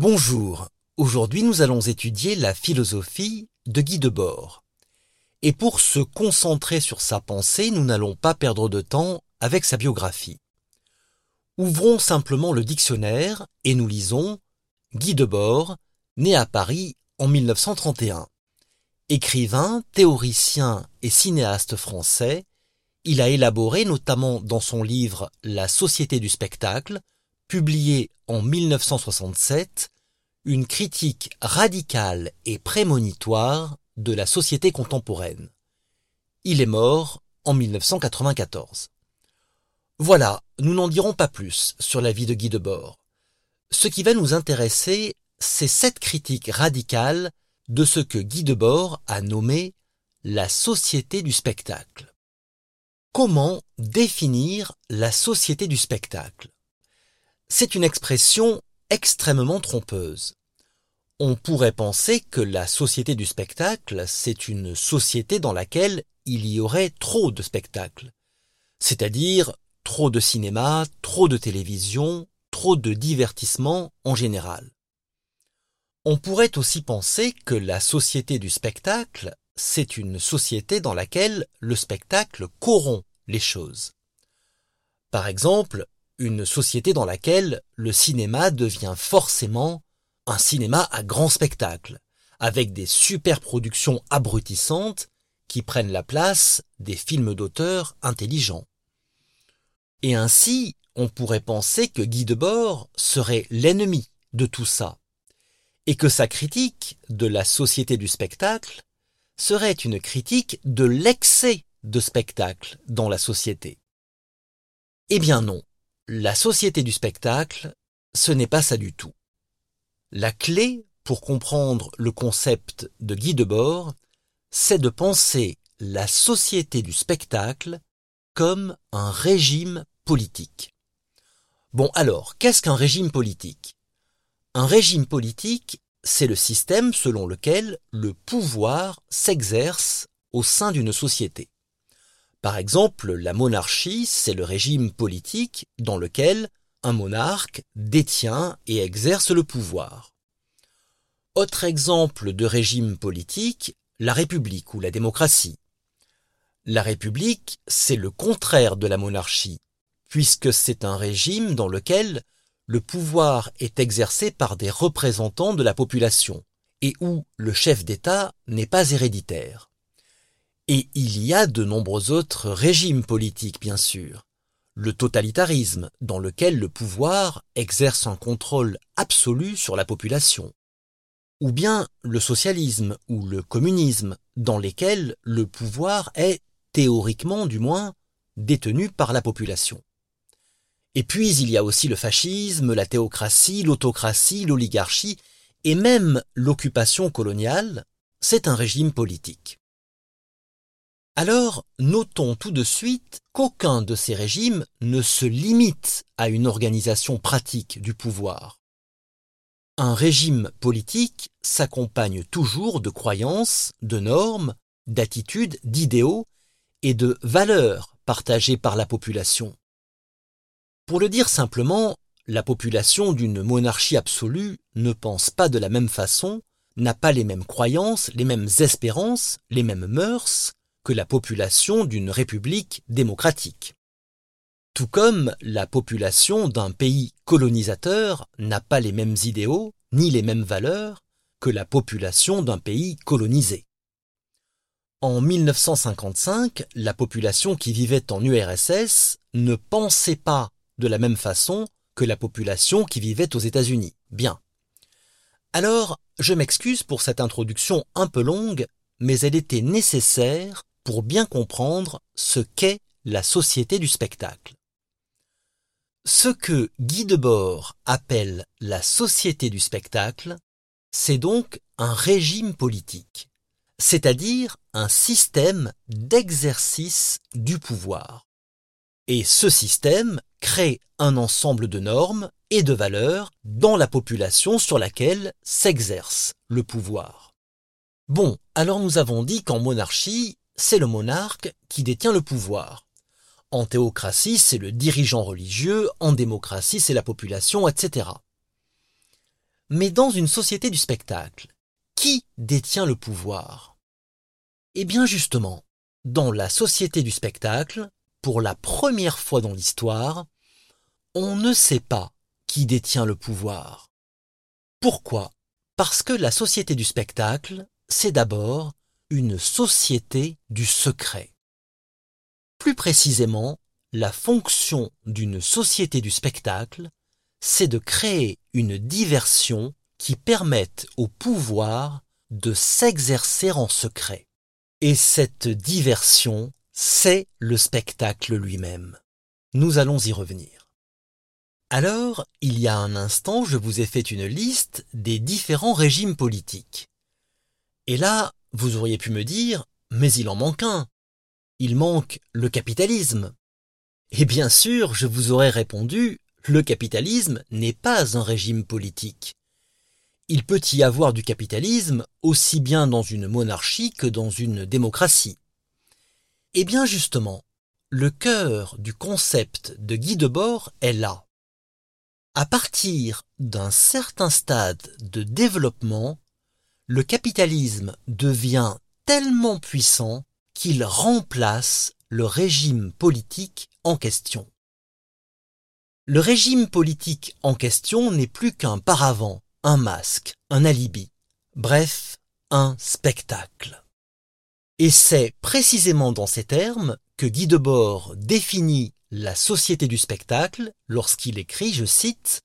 Bonjour, aujourd'hui nous allons étudier la philosophie de Guy Debord. Et pour se concentrer sur sa pensée, nous n'allons pas perdre de temps avec sa biographie. Ouvrons simplement le dictionnaire et nous lisons Guy Debord, né à Paris en 1931. Écrivain, théoricien et cinéaste français, il a élaboré notamment dans son livre La Société du spectacle, publié en 1967, une critique radicale et prémonitoire de la société contemporaine. Il est mort en 1994. Voilà, nous n'en dirons pas plus sur la vie de Guy Debord. Ce qui va nous intéresser, c'est cette critique radicale de ce que Guy Debord a nommé la société du spectacle. Comment définir la société du spectacle? C'est une expression extrêmement trompeuse. On pourrait penser que la société du spectacle, c'est une société dans laquelle il y aurait trop de spectacles, c'est-à-dire trop de cinéma, trop de télévision, trop de divertissement en général. On pourrait aussi penser que la société du spectacle, c'est une société dans laquelle le spectacle corrompt les choses. Par exemple, une société dans laquelle le cinéma devient forcément un cinéma à grand spectacle, avec des super-productions abrutissantes qui prennent la place des films d'auteur intelligents. Et ainsi, on pourrait penser que Guy Debord serait l'ennemi de tout ça, et que sa critique de la société du spectacle serait une critique de l'excès de spectacle dans la société. Eh bien non, la société du spectacle, ce n'est pas ça du tout. La clé pour comprendre le concept de Guy Debord, c'est de penser la société du spectacle comme un régime politique. Bon alors, qu'est-ce qu'un régime politique? Un régime politique, c'est le système selon lequel le pouvoir s'exerce au sein d'une société. Par exemple, la monarchie, c'est le régime politique dans lequel un monarque détient et exerce le pouvoir. Autre exemple de régime politique, la République ou la démocratie. La République, c'est le contraire de la monarchie, puisque c'est un régime dans lequel le pouvoir est exercé par des représentants de la population et où le chef d'État n'est pas héréditaire. Et il y a de nombreux autres régimes politiques, bien sûr. Le totalitarisme, dans lequel le pouvoir exerce un contrôle absolu sur la population. Ou bien le socialisme ou le communisme, dans lesquels le pouvoir est, théoriquement du moins, détenu par la population. Et puis il y a aussi le fascisme, la théocratie, l'autocratie, l'oligarchie, et même l'occupation coloniale, c'est un régime politique. Alors, notons tout de suite qu'aucun de ces régimes ne se limite à une organisation pratique du pouvoir. Un régime politique s'accompagne toujours de croyances, de normes, d'attitudes, d'idéaux et de valeurs partagées par la population. Pour le dire simplement, la population d'une monarchie absolue ne pense pas de la même façon, n'a pas les mêmes croyances, les mêmes espérances, les mêmes mœurs que la population d'une république démocratique. Tout comme la population d'un pays colonisateur n'a pas les mêmes idéaux ni les mêmes valeurs que la population d'un pays colonisé. En 1955, la population qui vivait en URSS ne pensait pas de la même façon que la population qui vivait aux États-Unis. Bien. Alors, je m'excuse pour cette introduction un peu longue, mais elle était nécessaire pour bien comprendre ce qu'est la société du spectacle. Ce que Guy Debord appelle la société du spectacle, c'est donc un régime politique, c'est-à-dire un système d'exercice du pouvoir. Et ce système crée un ensemble de normes et de valeurs dans la population sur laquelle s'exerce le pouvoir. Bon, alors nous avons dit qu'en monarchie, c'est le monarque qui détient le pouvoir. En théocratie, c'est le dirigeant religieux, en démocratie, c'est la population, etc. Mais dans une société du spectacle, qui détient le pouvoir? Eh bien justement, dans la société du spectacle, pour la première fois dans l'histoire, on ne sait pas qui détient le pouvoir. Pourquoi? Parce que la société du spectacle, c'est d'abord une société du secret. Plus précisément, la fonction d'une société du spectacle, c'est de créer une diversion qui permette au pouvoir de s'exercer en secret. Et cette diversion, c'est le spectacle lui-même. Nous allons y revenir. Alors, il y a un instant, je vous ai fait une liste des différents régimes politiques. Et là, vous auriez pu me dire, mais il en manque un. Il manque le capitalisme. Et bien sûr, je vous aurais répondu, le capitalisme n'est pas un régime politique. Il peut y avoir du capitalisme aussi bien dans une monarchie que dans une démocratie. Eh bien justement, le cœur du concept de Guy Debord est là. À partir d'un certain stade de développement, le capitalisme devient tellement puissant qu'il remplace le régime politique en question. Le régime politique en question n'est plus qu'un paravent, un masque, un alibi, bref, un spectacle. Et c'est précisément dans ces termes que Guy Debord définit la société du spectacle lorsqu'il écrit, je cite,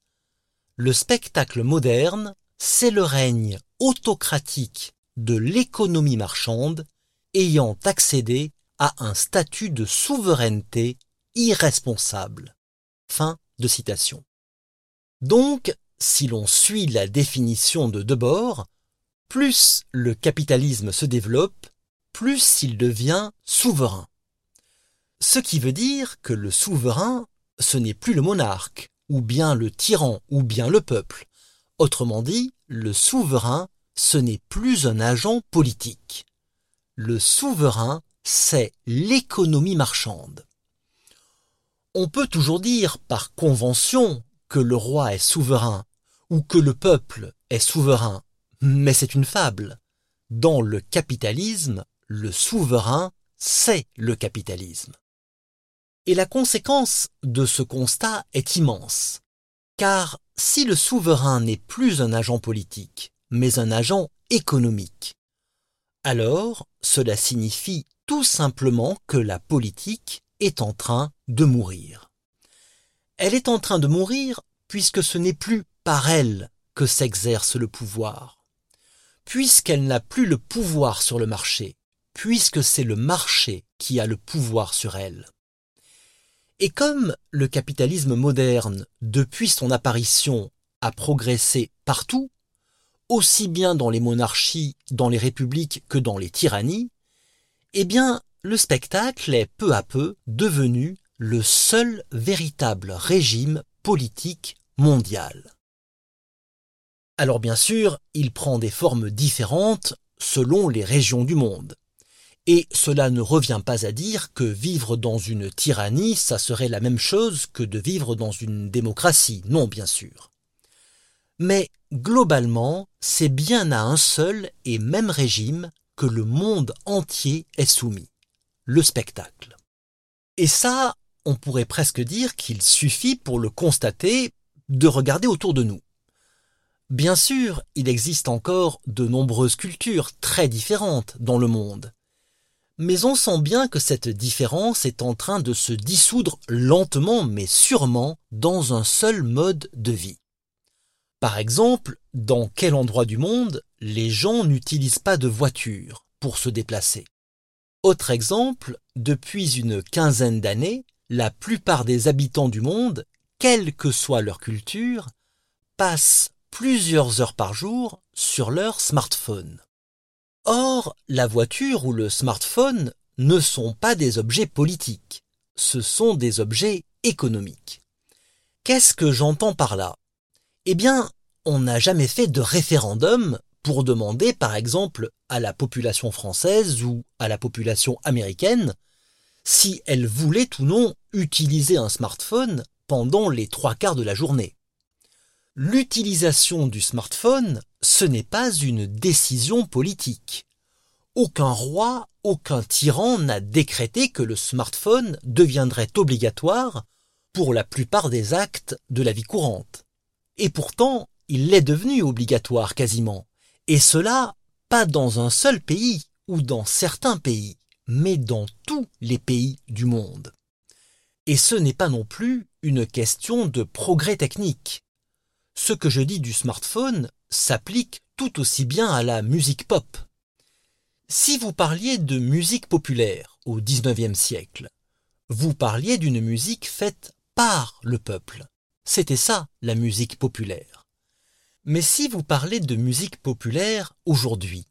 Le spectacle moderne, c'est le règne autocratique de l'économie marchande ayant accédé à un statut de souveraineté irresponsable. Fin de citation. Donc, si l'on suit la définition de Debord, plus le capitalisme se développe, plus il devient souverain. Ce qui veut dire que le souverain, ce n'est plus le monarque, ou bien le tyran, ou bien le peuple. Autrement dit, le souverain, ce n'est plus un agent politique. Le souverain, c'est l'économie marchande. On peut toujours dire par convention que le roi est souverain ou que le peuple est souverain, mais c'est une fable. Dans le capitalisme, le souverain, c'est le capitalisme. Et la conséquence de ce constat est immense. Car si le souverain n'est plus un agent politique, mais un agent économique, alors cela signifie tout simplement que la politique est en train de mourir. Elle est en train de mourir puisque ce n'est plus par elle que s'exerce le pouvoir, puisqu'elle n'a plus le pouvoir sur le marché, puisque c'est le marché qui a le pouvoir sur elle. Et comme le capitalisme moderne, depuis son apparition, a progressé partout, aussi bien dans les monarchies, dans les républiques que dans les tyrannies, eh bien, le spectacle est peu à peu devenu le seul véritable régime politique mondial. Alors bien sûr, il prend des formes différentes selon les régions du monde. Et cela ne revient pas à dire que vivre dans une tyrannie, ça serait la même chose que de vivre dans une démocratie. Non, bien sûr. Mais globalement, c'est bien à un seul et même régime que le monde entier est soumis le spectacle. Et ça, on pourrait presque dire qu'il suffit pour le constater de regarder autour de nous. Bien sûr, il existe encore de nombreuses cultures très différentes dans le monde. Mais on sent bien que cette différence est en train de se dissoudre lentement mais sûrement dans un seul mode de vie. Par exemple, dans quel endroit du monde les gens n'utilisent pas de voiture pour se déplacer? Autre exemple, depuis une quinzaine d'années, la plupart des habitants du monde, quelle que soit leur culture, passent plusieurs heures par jour sur leur smartphone. Or, la voiture ou le smartphone ne sont pas des objets politiques, ce sont des objets économiques. Qu'est-ce que j'entends par là? Eh bien, on n'a jamais fait de référendum pour demander, par exemple, à la population française ou à la population américaine si elle voulait ou non utiliser un smartphone pendant les trois quarts de la journée. L'utilisation du smartphone, ce n'est pas une décision politique. Aucun roi, aucun tyran n'a décrété que le smartphone deviendrait obligatoire pour la plupart des actes de la vie courante. Et pourtant, il l'est devenu obligatoire quasiment. Et cela, pas dans un seul pays ou dans certains pays, mais dans tous les pays du monde. Et ce n'est pas non plus une question de progrès technique. Ce que je dis du smartphone s'applique tout aussi bien à la musique pop. Si vous parliez de musique populaire au XIXe siècle, vous parliez d'une musique faite par le peuple. C'était ça, la musique populaire. Mais si vous parlez de musique populaire aujourd'hui,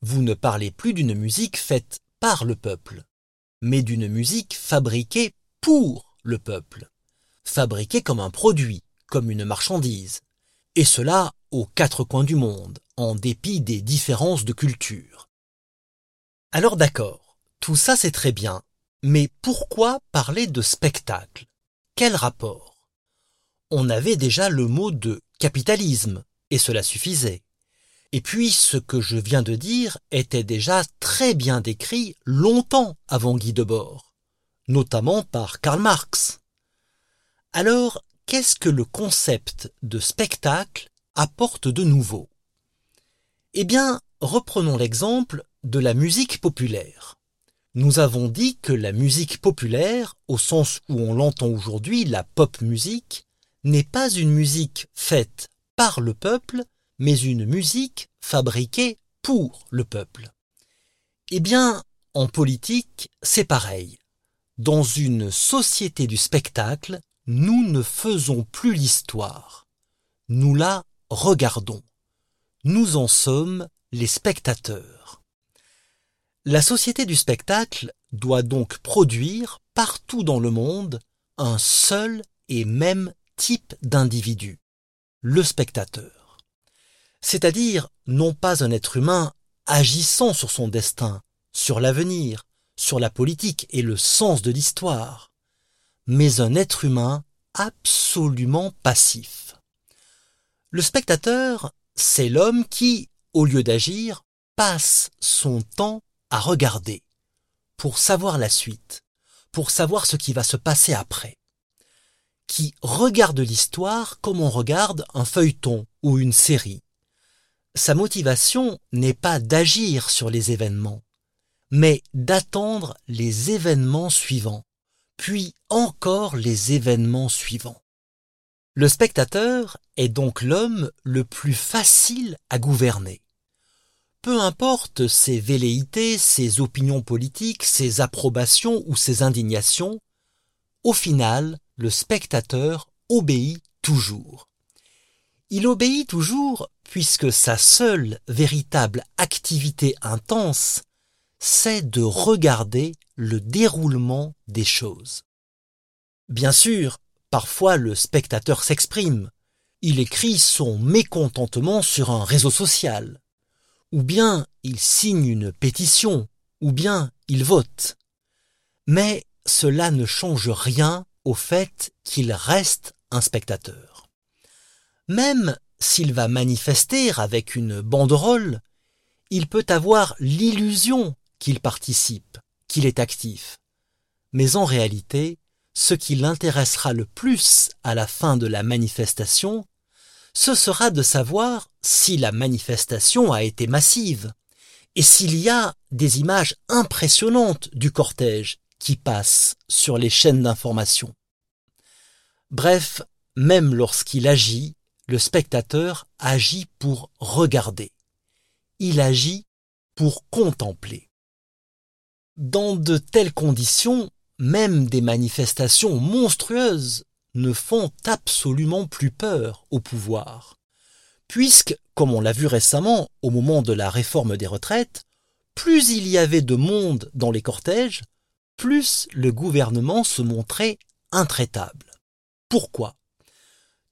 vous ne parlez plus d'une musique faite par le peuple, mais d'une musique fabriquée pour le peuple, fabriquée comme un produit, comme une marchandise, et cela aux quatre coins du monde, en dépit des différences de culture. Alors d'accord, tout ça c'est très bien, mais pourquoi parler de spectacle? Quel rapport? On avait déjà le mot de capitalisme, et cela suffisait. Et puis ce que je viens de dire était déjà très bien décrit longtemps avant Guy Debord, notamment par Karl Marx. Alors qu'est-ce que le concept de spectacle apporte de nouveau? Eh bien, reprenons l'exemple de la musique populaire. Nous avons dit que la musique populaire, au sens où on l'entend aujourd'hui, la pop musique, n'est pas une musique faite par le peuple, mais une musique fabriquée pour le peuple. Eh bien, en politique, c'est pareil. Dans une société du spectacle, nous ne faisons plus l'histoire. Nous la regardons. Nous en sommes les spectateurs. La société du spectacle doit donc produire partout dans le monde un seul et même type d'individu, le spectateur. C'est-à-dire non pas un être humain agissant sur son destin, sur l'avenir, sur la politique et le sens de l'histoire, mais un être humain absolument passif. Le spectateur, c'est l'homme qui, au lieu d'agir, passe son temps à regarder, pour savoir la suite, pour savoir ce qui va se passer après, qui regarde l'histoire comme on regarde un feuilleton ou une série. Sa motivation n'est pas d'agir sur les événements, mais d'attendre les événements suivants, puis encore les événements suivants. Le spectateur est donc l'homme le plus facile à gouverner. Peu importe ses velléités, ses opinions politiques, ses approbations ou ses indignations, au final, le spectateur obéit toujours. Il obéit toujours puisque sa seule véritable activité intense, c'est de regarder le déroulement des choses. Bien sûr, parfois le spectateur s'exprime, il écrit son mécontentement sur un réseau social, ou bien il signe une pétition, ou bien il vote. Mais cela ne change rien au fait qu'il reste un spectateur. Même s'il va manifester avec une banderole, il peut avoir l'illusion qu'il participe, qu'il est actif. Mais en réalité, ce qui l'intéressera le plus à la fin de la manifestation, ce sera de savoir si la manifestation a été massive et s'il y a des images impressionnantes du cortège qui passent sur les chaînes d'information. Bref, même lorsqu'il agit, le spectateur agit pour regarder. Il agit pour contempler. Dans de telles conditions, même des manifestations monstrueuses ne font absolument plus peur au pouvoir. Puisque, comme on l'a vu récemment au moment de la réforme des retraites, plus il y avait de monde dans les cortèges, plus le gouvernement se montrait intraitable. Pourquoi?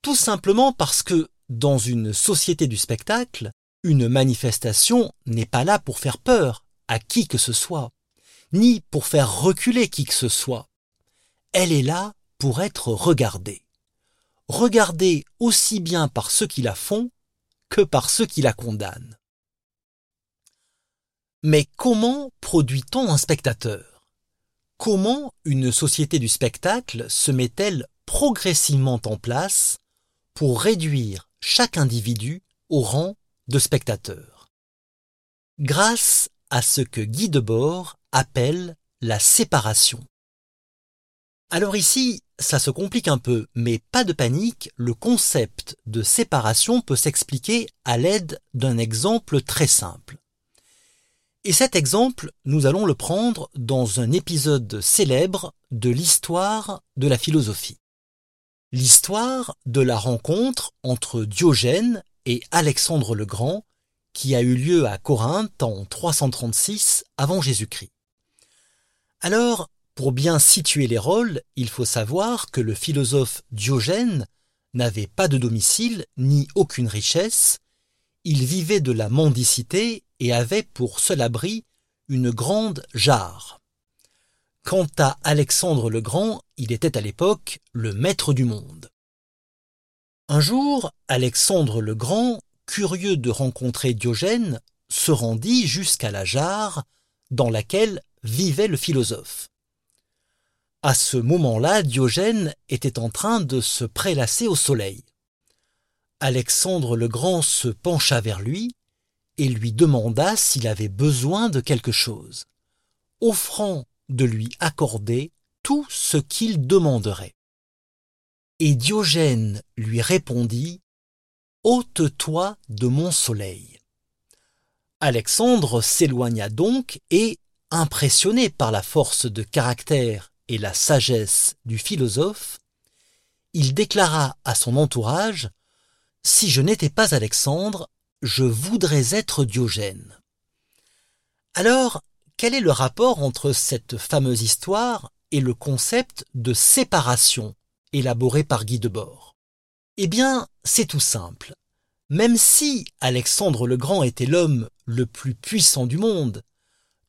Tout simplement parce que, dans une société du spectacle, une manifestation n'est pas là pour faire peur à qui que ce soit ni pour faire reculer qui que ce soit. Elle est là pour être regardée. regardée aussi bien par ceux qui la font que par ceux qui la condamnent. Mais comment produit-on un spectateur? Comment une société du spectacle se met-elle progressivement en place pour réduire chaque individu au rang de spectateur? Grâce à ce que Guy Debord appelle la séparation. Alors ici, ça se complique un peu, mais pas de panique, le concept de séparation peut s'expliquer à l'aide d'un exemple très simple. Et cet exemple, nous allons le prendre dans un épisode célèbre de l'histoire de la philosophie. L'histoire de la rencontre entre Diogène et Alexandre le Grand qui a eu lieu à Corinthe en 336 avant Jésus-Christ. Alors, pour bien situer les rôles, il faut savoir que le philosophe Diogène n'avait pas de domicile ni aucune richesse, il vivait de la mendicité et avait pour seul abri une grande jarre. Quant à Alexandre le Grand, il était à l'époque le maître du monde. Un jour, Alexandre le Grand, curieux de rencontrer Diogène, se rendit jusqu'à la jarre dans laquelle vivait le philosophe. À ce moment-là, Diogène était en train de se prélasser au soleil. Alexandre le Grand se pencha vers lui et lui demanda s'il avait besoin de quelque chose, offrant de lui accorder tout ce qu'il demanderait. Et Diogène lui répondit Ôte-toi de mon soleil. Alexandre s'éloigna donc et, impressionné par la force de caractère et la sagesse du philosophe, il déclara à son entourage Si je n'étais pas Alexandre, je voudrais être Diogène. Alors, quel est le rapport entre cette fameuse histoire et le concept de séparation élaboré par Guy Debord? Eh bien, c'est tout simple. Même si Alexandre le Grand était l'homme le plus puissant du monde,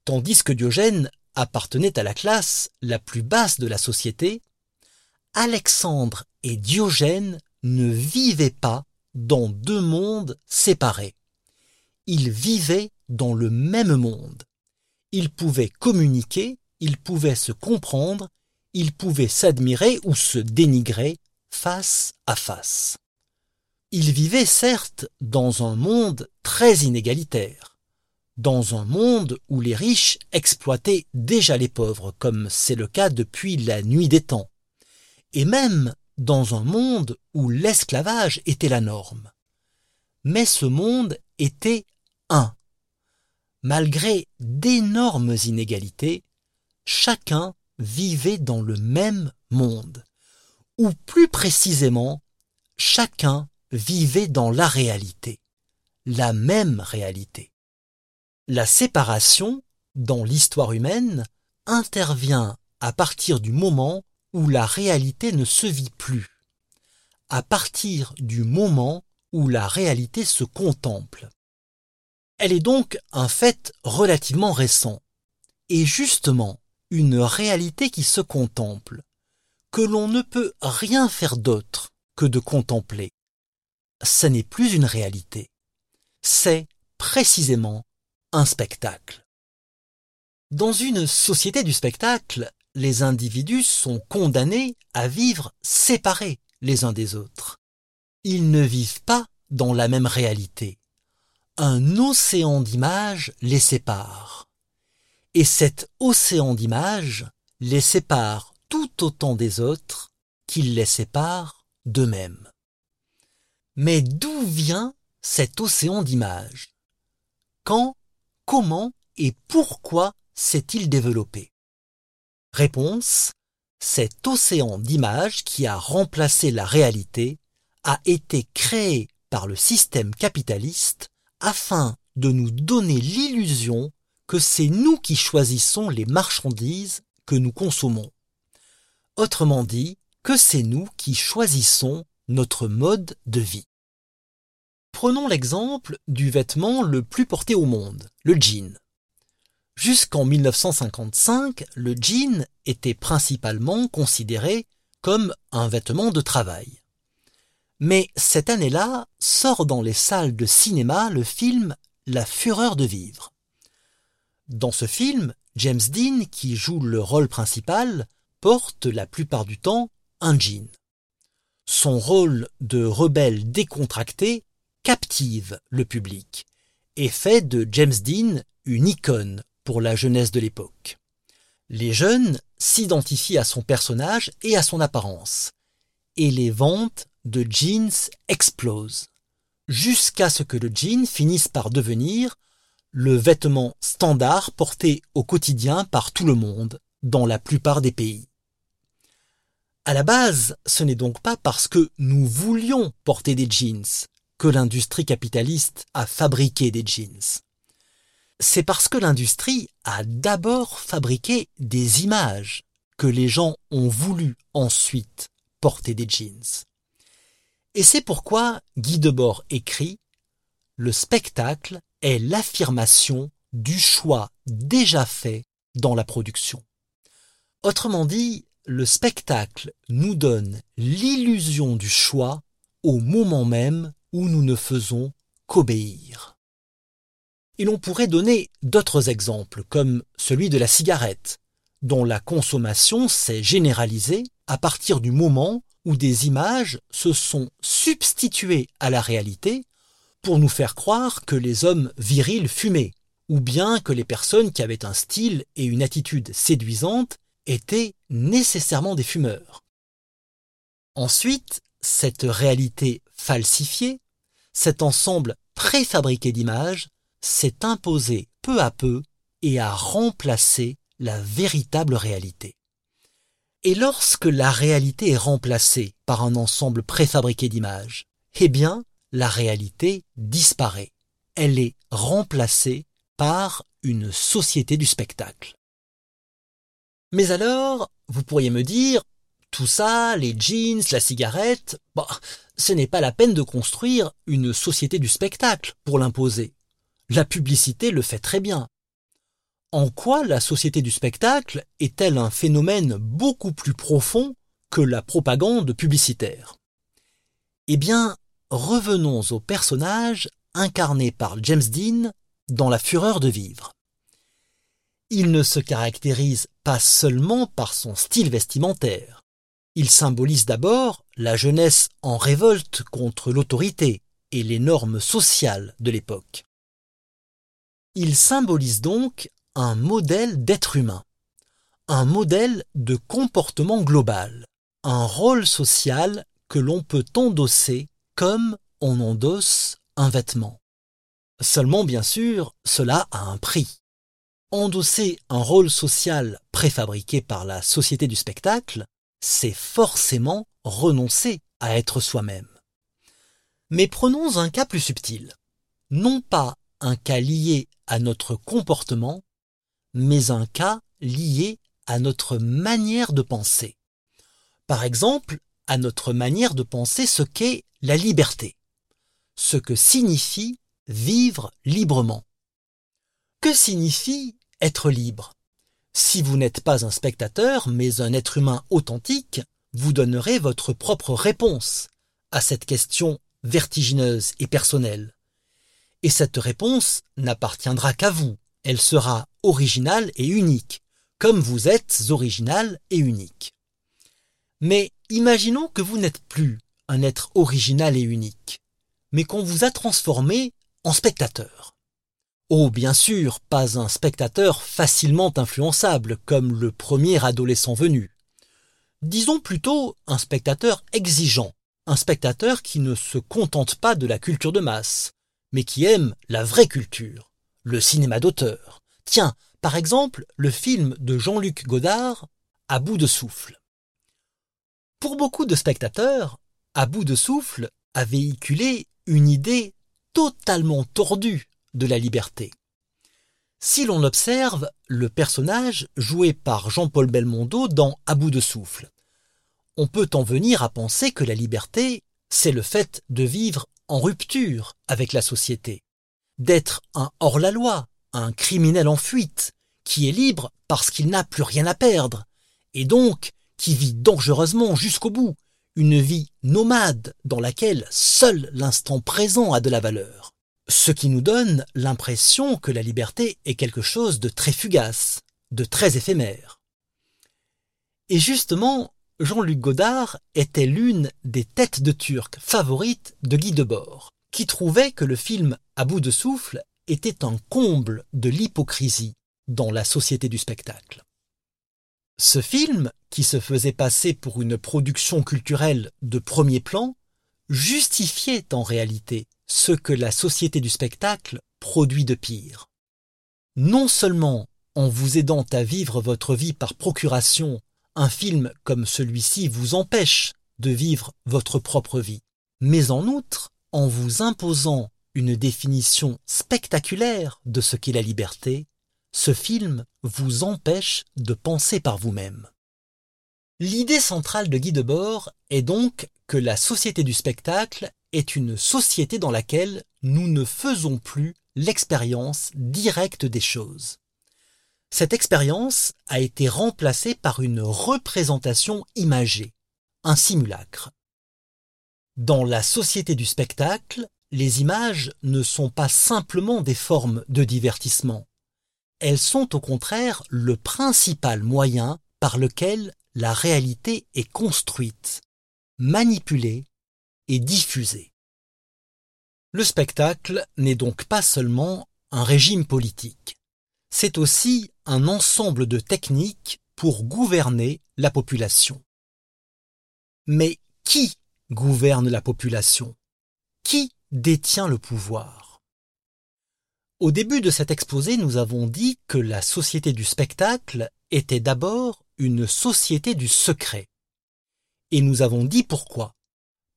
tandis que Diogène appartenait à la classe la plus basse de la société, Alexandre et Diogène ne vivaient pas dans deux mondes séparés. Ils vivaient dans le même monde. Ils pouvaient communiquer, ils pouvaient se comprendre, ils pouvaient s'admirer ou se dénigrer face à face. Ils vivaient certes dans un monde très inégalitaire, dans un monde où les riches exploitaient déjà les pauvres, comme c'est le cas depuis la nuit des temps, et même dans un monde où l'esclavage était la norme. Mais ce monde était un. Malgré d'énormes inégalités, chacun vivait dans le même monde, ou plus précisément, chacun vivait dans la réalité, la même réalité. La séparation, dans l'histoire humaine, intervient à partir du moment où la réalité ne se vit plus, à partir du moment où la réalité se contemple. Elle est donc un fait relativement récent, et justement une réalité qui se contemple, que l'on ne peut rien faire d'autre que de contempler. Ce n'est plus une réalité, c'est précisément un spectacle. Dans une société du spectacle, les individus sont condamnés à vivre séparés les uns des autres. Ils ne vivent pas dans la même réalité. Un océan d'images les sépare. Et cet océan d'images les sépare tout autant des autres qu'il les sépare d'eux-mêmes. Mais d'où vient cet océan d'images? Quand, comment et pourquoi s'est-il développé? Réponse Cet océan d'images qui a remplacé la réalité a été créé par le système capitaliste afin de nous donner l'illusion que c'est nous qui choisissons les marchandises que nous consommons. Autrement dit, que c'est nous qui choisissons notre mode de vie. Prenons l'exemple du vêtement le plus porté au monde, le jean. Jusqu'en 1955, le jean était principalement considéré comme un vêtement de travail. Mais cette année-là sort dans les salles de cinéma le film La fureur de vivre. Dans ce film, James Dean, qui joue le rôle principal, porte la plupart du temps un jean. Son rôle de rebelle décontracté captive le public et fait de James Dean une icône pour la jeunesse de l'époque. Les jeunes s'identifient à son personnage et à son apparence, et les ventes de jeans explosent, jusqu'à ce que le jean finisse par devenir le vêtement standard porté au quotidien par tout le monde, dans la plupart des pays. À la base, ce n'est donc pas parce que nous voulions porter des jeans que l'industrie capitaliste a fabriqué des jeans. C'est parce que l'industrie a d'abord fabriqué des images que les gens ont voulu ensuite porter des jeans. Et c'est pourquoi Guy Debord écrit Le spectacle est l'affirmation du choix déjà fait dans la production. Autrement dit, le spectacle nous donne l'illusion du choix au moment même où nous ne faisons qu'obéir. Et l'on pourrait donner d'autres exemples, comme celui de la cigarette, dont la consommation s'est généralisée à partir du moment où des images se sont substituées à la réalité pour nous faire croire que les hommes virils fumaient, ou bien que les personnes qui avaient un style et une attitude séduisante étaient nécessairement des fumeurs. Ensuite, cette réalité falsifiée, cet ensemble préfabriqué d'images, s'est imposé peu à peu et a remplacé la véritable réalité. Et lorsque la réalité est remplacée par un ensemble préfabriqué d'images, eh bien, la réalité disparaît. Elle est remplacée par une société du spectacle. Mais alors, vous pourriez me dire, tout ça, les jeans, la cigarette, bah, ce n'est pas la peine de construire une société du spectacle pour l'imposer. La publicité le fait très bien. En quoi la société du spectacle est-elle un phénomène beaucoup plus profond que la propagande publicitaire? Eh bien, revenons au personnage incarné par James Dean dans La Fureur de vivre. Il ne se caractérise pas seulement par son style vestimentaire. Il symbolise d'abord la jeunesse en révolte contre l'autorité et les normes sociales de l'époque. Il symbolise donc un modèle d'être humain, un modèle de comportement global, un rôle social que l'on peut endosser comme on endosse un vêtement. Seulement, bien sûr, cela a un prix. Endosser un rôle social préfabriqué par la société du spectacle, c'est forcément renoncer à être soi-même. Mais prenons un cas plus subtil. Non pas un cas lié à notre comportement, mais un cas lié à notre manière de penser. Par exemple, à notre manière de penser ce qu'est la liberté, ce que signifie vivre librement. Que signifie être libre? Si vous n'êtes pas un spectateur, mais un être humain authentique, vous donnerez votre propre réponse à cette question vertigineuse et personnelle. Et cette réponse n'appartiendra qu'à vous, elle sera originale et unique, comme vous êtes original et unique. Mais imaginons que vous n'êtes plus un être original et unique, mais qu'on vous a transformé en spectateur. Oh, bien sûr, pas un spectateur facilement influençable, comme le premier adolescent venu. Disons plutôt un spectateur exigeant, un spectateur qui ne se contente pas de la culture de masse, mais qui aime la vraie culture, le cinéma d'auteur. Tiens, par exemple, le film de Jean-Luc Godard, À bout de souffle. Pour beaucoup de spectateurs, à bout de souffle, a véhiculé une idée totalement tordue de la liberté. Si l'on observe le personnage joué par Jean-Paul Belmondo dans À bout de souffle, on peut en venir à penser que la liberté, c'est le fait de vivre en rupture avec la société, d'être un hors-la-loi, un criminel en fuite, qui est libre parce qu'il n'a plus rien à perdre, et donc qui vit dangereusement jusqu'au bout, une vie nomade dans laquelle seul l'instant présent a de la valeur. Ce qui nous donne l'impression que la liberté est quelque chose de très fugace, de très éphémère. Et justement, Jean-Luc Godard était l'une des têtes de Turc favorites de Guy Debord, qui trouvait que le film À bout de souffle était un comble de l'hypocrisie dans la société du spectacle. Ce film, qui se faisait passer pour une production culturelle de premier plan, justifiait en réalité ce que la société du spectacle produit de pire. Non seulement en vous aidant à vivre votre vie par procuration, un film comme celui-ci vous empêche de vivre votre propre vie, mais en outre, en vous imposant une définition spectaculaire de ce qu'est la liberté, ce film vous empêche de penser par vous-même. L'idée centrale de Guy Debord est donc que la société du spectacle est une société dans laquelle nous ne faisons plus l'expérience directe des choses. Cette expérience a été remplacée par une représentation imagée, un simulacre. Dans la société du spectacle, les images ne sont pas simplement des formes de divertissement, elles sont au contraire le principal moyen par lequel la réalité est construite, manipulée et diffusée. Le spectacle n'est donc pas seulement un régime politique, c'est aussi un ensemble de techniques pour gouverner la population. Mais qui gouverne la population? Qui détient le pouvoir? Au début de cet exposé, nous avons dit que la société du spectacle était d'abord une société du secret. Et nous avons dit pourquoi.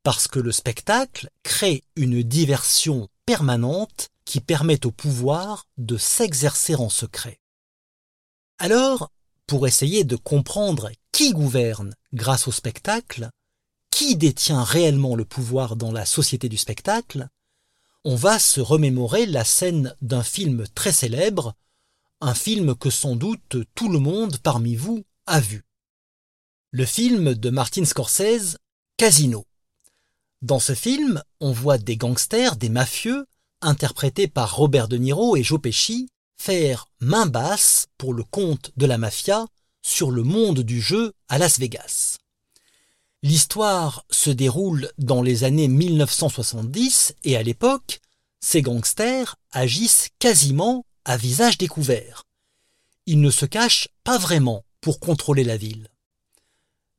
Parce que le spectacle crée une diversion permanente qui permet au pouvoir de s'exercer en secret. Alors, pour essayer de comprendre qui gouverne grâce au spectacle, qui détient réellement le pouvoir dans la société du spectacle, on va se remémorer la scène d'un film très célèbre, un film que sans doute tout le monde parmi vous a vu. Le film de Martin Scorsese, Casino. Dans ce film, on voit des gangsters, des mafieux, interprétés par Robert De Niro et Joe Pesci, faire main basse pour le compte de la mafia sur le monde du jeu à Las Vegas. L'histoire se déroule dans les années 1970 et à l'époque, ces gangsters agissent quasiment à visage découvert. Ils ne se cachent pas vraiment pour contrôler la ville.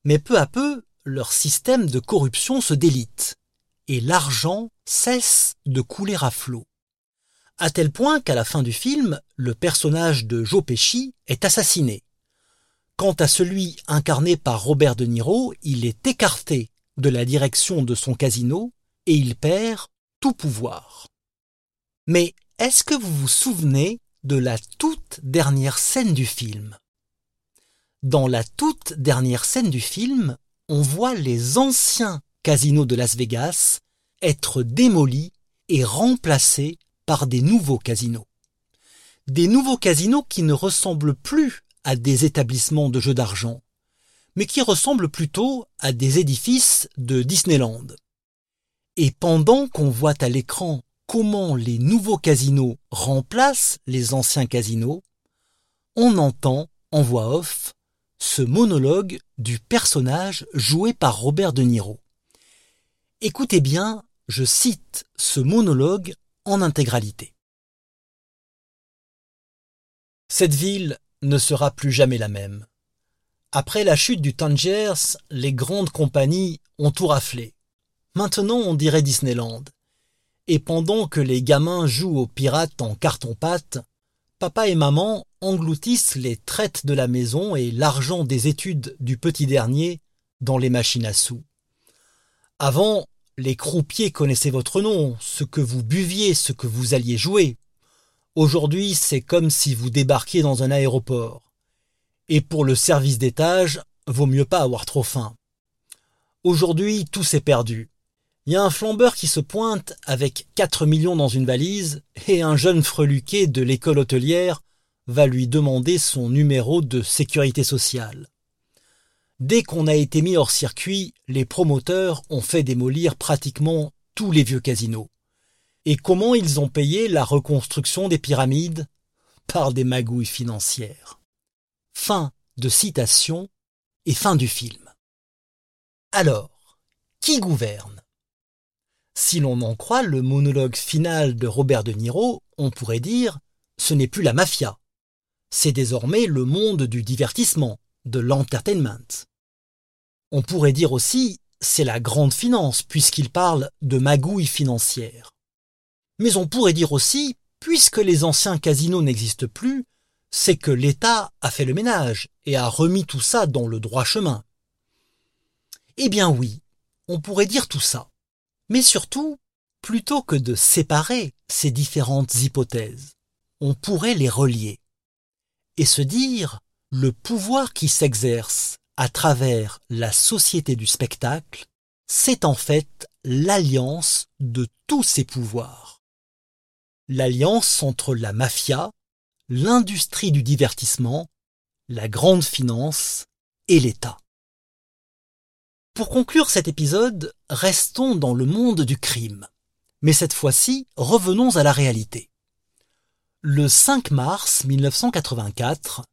Mais peu à peu, leur système de corruption se délite et l'argent cesse de couler à flot. À tel point qu'à la fin du film, le personnage de Joe Pesci est assassiné. Quant à celui incarné par Robert De Niro, il est écarté de la direction de son casino et il perd tout pouvoir. Mais est-ce que vous vous souvenez de la toute dernière scène du film? Dans la toute dernière scène du film, on voit les anciens casinos de Las Vegas être démolis et remplacés par des nouveaux casinos. Des nouveaux casinos qui ne ressemblent plus à des établissements de jeux d'argent, mais qui ressemblent plutôt à des édifices de Disneyland. Et pendant qu'on voit à l'écran comment les nouveaux casinos remplacent les anciens casinos, on entend en voix off ce monologue du personnage joué par Robert De Niro. Écoutez bien, je cite ce monologue en intégralité. Cette ville ne sera plus jamais la même. Après la chute du Tangiers, les grandes compagnies ont tout raflé. Maintenant, on dirait Disneyland. Et pendant que les gamins jouent aux pirates en carton-pâte, papa et maman engloutissent les traites de la maison et l'argent des études du petit dernier dans les machines à sous. Avant, les croupiers connaissaient votre nom, ce que vous buviez, ce que vous alliez jouer. Aujourd'hui, c'est comme si vous débarquiez dans un aéroport. Et pour le service d'étage, vaut mieux pas avoir trop faim. Aujourd'hui, tout s'est perdu. Il y a un flambeur qui se pointe avec 4 millions dans une valise et un jeune freluqué de l'école hôtelière va lui demander son numéro de sécurité sociale. Dès qu'on a été mis hors circuit, les promoteurs ont fait démolir pratiquement tous les vieux casinos. Et comment ils ont payé la reconstruction des pyramides? Par des magouilles financières. Fin de citation et fin du film. Alors, qui gouverne? Si l'on en croit le monologue final de Robert De Niro, on pourrait dire ce n'est plus la mafia. C'est désormais le monde du divertissement, de l'entertainment. On pourrait dire aussi c'est la grande finance puisqu'il parle de magouille financière. Mais on pourrait dire aussi, puisque les anciens casinos n'existent plus, c'est que l'État a fait le ménage et a remis tout ça dans le droit chemin. Eh bien oui, on pourrait dire tout ça. Mais surtout, plutôt que de séparer ces différentes hypothèses, on pourrait les relier et se dire le pouvoir qui s'exerce à travers la société du spectacle, c'est en fait l'alliance de tous ces pouvoirs. L'alliance entre la mafia, l'industrie du divertissement, la grande finance et l'État. Pour conclure cet épisode, restons dans le monde du crime. Mais cette fois-ci, revenons à la réalité. Le 5 mars 1984,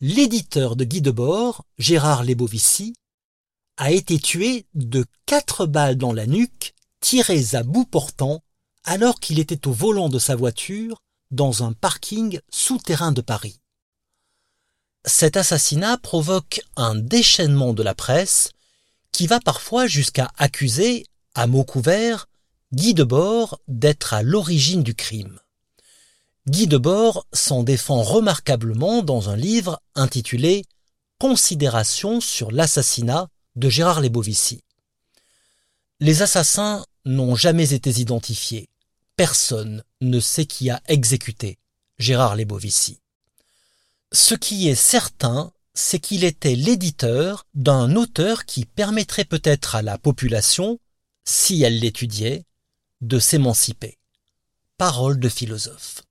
l'éditeur de Guy Debord, Gérard Lebovici, a été tué de quatre balles dans la nuque, tirées à bout portant, alors qu'il était au volant de sa voiture dans un parking souterrain de Paris. Cet assassinat provoque un déchaînement de la presse qui va parfois jusqu'à accuser, à mots couverts, Guy Debord d'être à l'origine du crime. Guy Debord s'en défend remarquablement dans un livre intitulé Considérations sur l'assassinat de Gérard Lebovici. Les assassins n'ont jamais été identifiés. Personne ne sait qui a exécuté Gérard Lebovici. Ce qui est certain, c'est qu'il était l'éditeur d'un auteur qui permettrait peut-être à la population, si elle l'étudiait, de s'émanciper. Parole de philosophe.